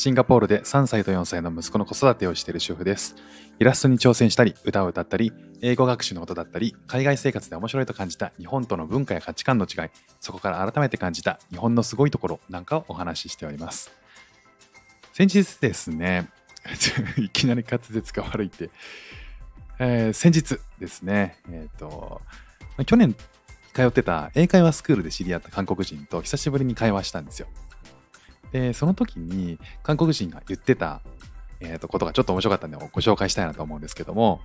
シンガポールで3歳と4歳の息子の子育てをしている主婦です。イラストに挑戦したり、歌を歌ったり、英語学習のことだったり、海外生活で面白いと感じた日本との文化や価値観の違い、そこから改めて感じた日本のすごいところなんかをお話ししております。先日ですね、いきなり滑舌が悪いって、えー先日ですね、えっ、と、去年通ってた英会話スクールで知り合った韓国人と久しぶりに会話したんですよ。で、その時に韓国人が言ってた、えーとことがちょっと面白かったんでご紹介したいなと思うんですけども、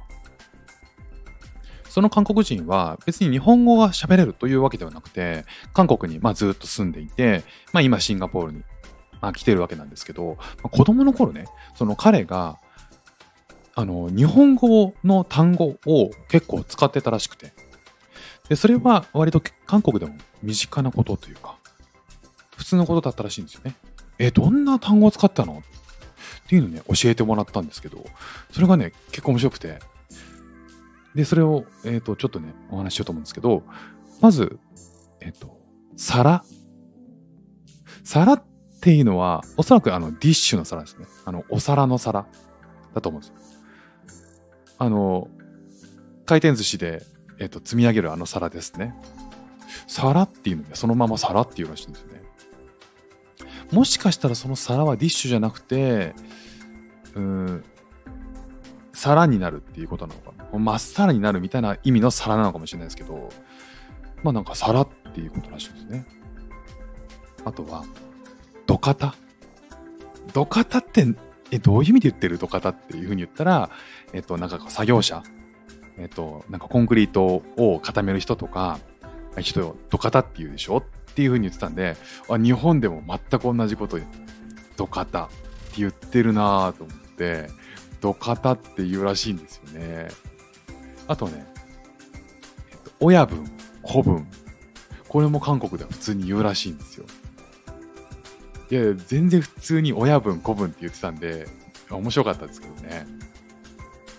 その韓国人は別に日本語が喋れるというわけではなくて、韓国にまずっと住んでいて、まあ、今シンガポールにま来てるわけなんですけど、まあ子供の頃ね、その彼があの日本語の単語を結構使ってたらしくて、でそれは割と韓国でも身近なことというか、普通のことだったらしいんですよね。え、どんな単語を使ったの？っていうのをね、教えてもらったんですけど、それがね、結構面白くて、で、それを、えっ、と、ちょっとね、お話ししようと思うんですけど、まず、えっ、と、皿。皿っていうのは、おそらくあの、ディッシュの皿ですね。あの、お皿の皿だと思うんですよ。あの、回転寿司で、えっ、と、積み上げるあの皿ですね。皿っていうのね、そのまま皿っていうらしいんですよね。もしかしたらその皿はディッシュじゃなくて、うん、皿になるっていうことなのかな。まっさらになるみたいな意味の皿なのかもしれないですけど、まあなんか皿っていうことらしいですね。あとは、土方。土方って、え、どういう意味で言ってる？土方っていうふうに言ったら、えっと、なんか作業者、えっと、なんかコンクリートを固める人とか、人を土方って言うでしょ？っていうふうに言ってたんで、あ日本でも全く同じこと土方って言ってるなぁと思って土方って言うらしいんですよね。あとね、えっと、親分子分これも韓国では普通に言うらしいんですよ。いや全然普通に親分子分って言ってたんで面白かったですけどね。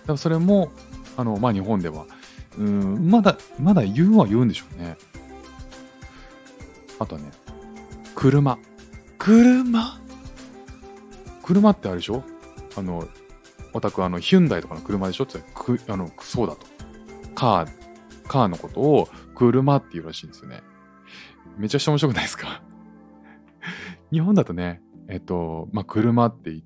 でもそれもあのまあ日本ではうんまだまだ言うは言うんでしょうね。あとはね、車。車？車ってあれでしょ？あの、お宅あの、ヒュンダイとかの車でしょ？って言ったらくあの、そうだと。カー、カーのことを車って言うらしいんですよね。めちゃくちゃ面白くないですか？日本だとね、えっと、まあ、車ってい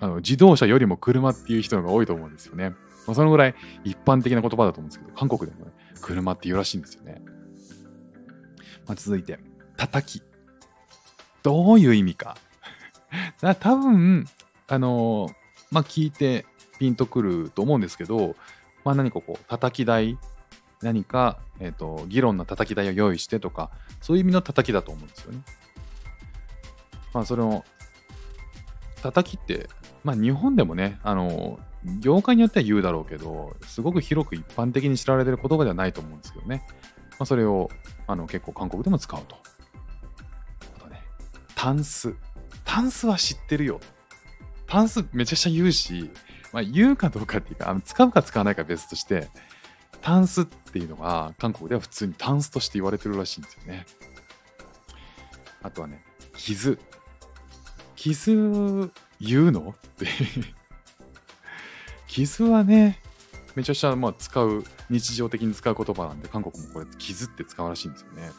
あの、自動車よりも車っていう人が多いと思うんですよね。まあ、そのぐらい一般的な言葉だと思うんですけど、韓国でもね、車って言うらしいんですよね。まあ、続いて、叩き。どういう意味か。だ多分、あのーまあ、聞いてピンとくると思うんですけど、まあ、何かこう、叩き台、何か、えっ、と、議論の叩き台を用意してとか、そういう意味の叩きだと思うんですよね。まあ、それを、叩きって、まあ、日本でもね、あのー業界によっては言うだろうけど、すごく広く一般的に知られてる言葉ではないと思うんですけどね。まあ、それをあの結構韓国でも使うと。タンス。タンスは知ってるよ。タンスめちゃくちゃ言うし、まあ、言うかどうかっていうか、あの使うか使わないか別として、タンスっていうのが韓国では普通にタンスとして言われてるらしいんですよね。あとはね、傷。傷言うのって。傷はね、めちゃくちゃまあ使う、日常的に使う言葉なんで、韓国もこれ、傷って使うらしいんですよね。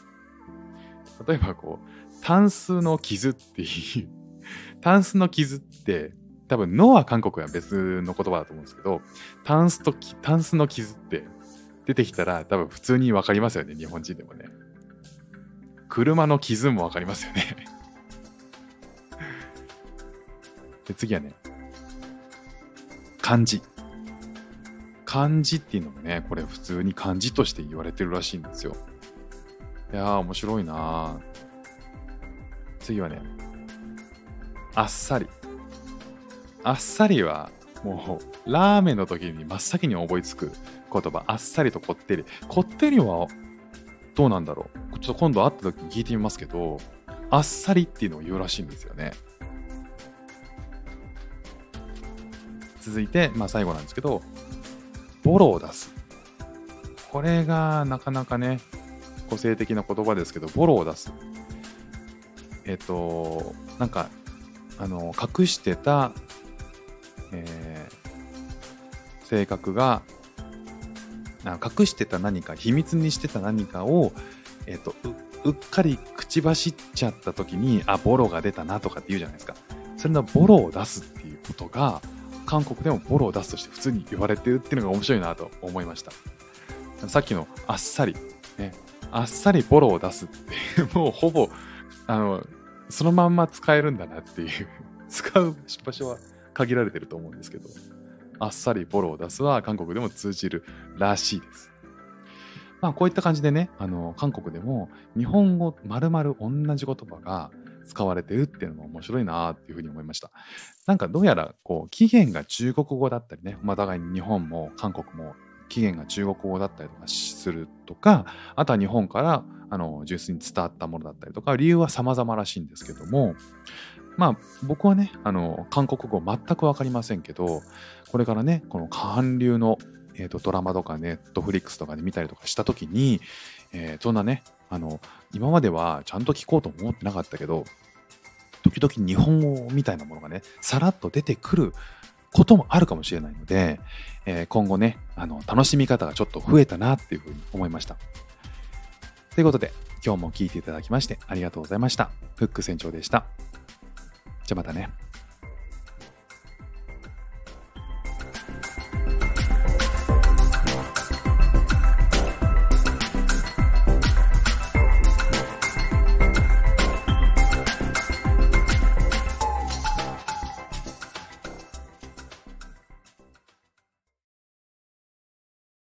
例えばこう、タンスの傷っていう、タンスの傷って、多分、のは韓国は別の言葉だと思うんですけど、タンスと、タンスの傷って出てきたら、多分普通にわかりますよね、日本人でもね。車の傷もわかりますよね。で、次はね、漢字。漢字っていうのもね、これ普通に漢字として言われてるらしいんですよ。いやー、面白いなー次はね、あっさり。あっさりは、もう、ラーメンの時に真っ先に思いつく言葉、あっさりとこってり。こってりはどうなんだろうちょっと今度会った時に聞いてみますけど、あっさりっていうのを言うらしいんですよね。続いて、まあ最後なんですけど、ボロを出す。これがなかなかね、個性的な言葉ですけど、ボロを出す。えっと、なんか、あの、隠してた、えー性格が、あ隠してた何か、秘密にしてた何かを、えっと、ううっかり口走っちゃった時に、あ、ボロが出たなとかって言うじゃないですか。それのボロを出すっていうことが、韓国でもボロを出すとして普通に言われてるっていうのが面白いなと思いました。さっきのあっさり、ね、あっさりボロを出すって、もうほぼ、あの、そのまんま使えるんだなっていう、使う場所は限られてると思うんですけど、あっさりボロを出すは韓国でも通じるらしいです。まあこういった感じでね、あの、韓国でも日本語丸々同じ言葉が使われてるっていうのも面白いなっていうふうに思いました。なんかどうやらこう起源が中国語だったりね、まあ、互いに日本も韓国も起源が中国語だったりとかするとか、あとは日本からあの純粋に伝わったものだったりとか、理由は様々らしいんですけども、まあ僕はね、あの韓国語全くわかりませんけど、これからね、この韓流の、えーとドラマとかネットフリックスとかで見たりとかしたときに、えーそんなね、あの、今まではちゃんと聞こうと思ってなかったけど、時々日本語みたいなものがね、さらっと出てくることもあるかもしれないので、えー今後ね、あの、楽しみ方がちょっと増えたなっていうふうに思いました。ということで、今日も聴いていただきましてありがとうございました。フック船長でした。じゃあまたね。